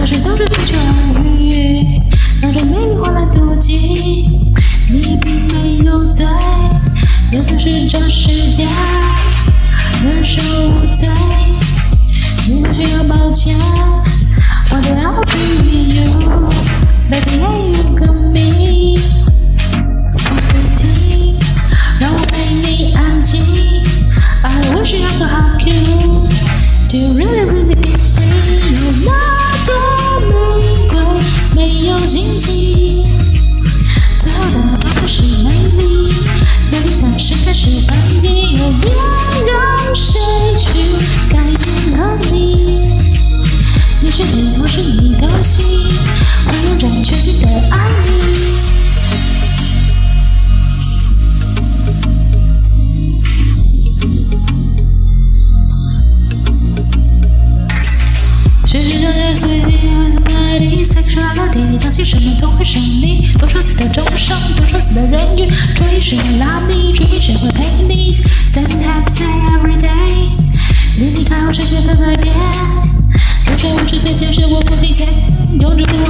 那是早春的春雨，那种美丽换来妒忌。你并没有在，有的是这世界，人生无罪，你不需要保全。我都要对你有，baby，爱有个名。别停，让我陪你安静。I wish you a v e a heart, can you really? 去哪你当心，什么都会胜你。多少次的重伤，多少次的忍辱，追谁会拉你？追谁会陪你？Then have s a n every day。你离开后，世界怎改变？流水无知，最现实，我不提前，用着不用。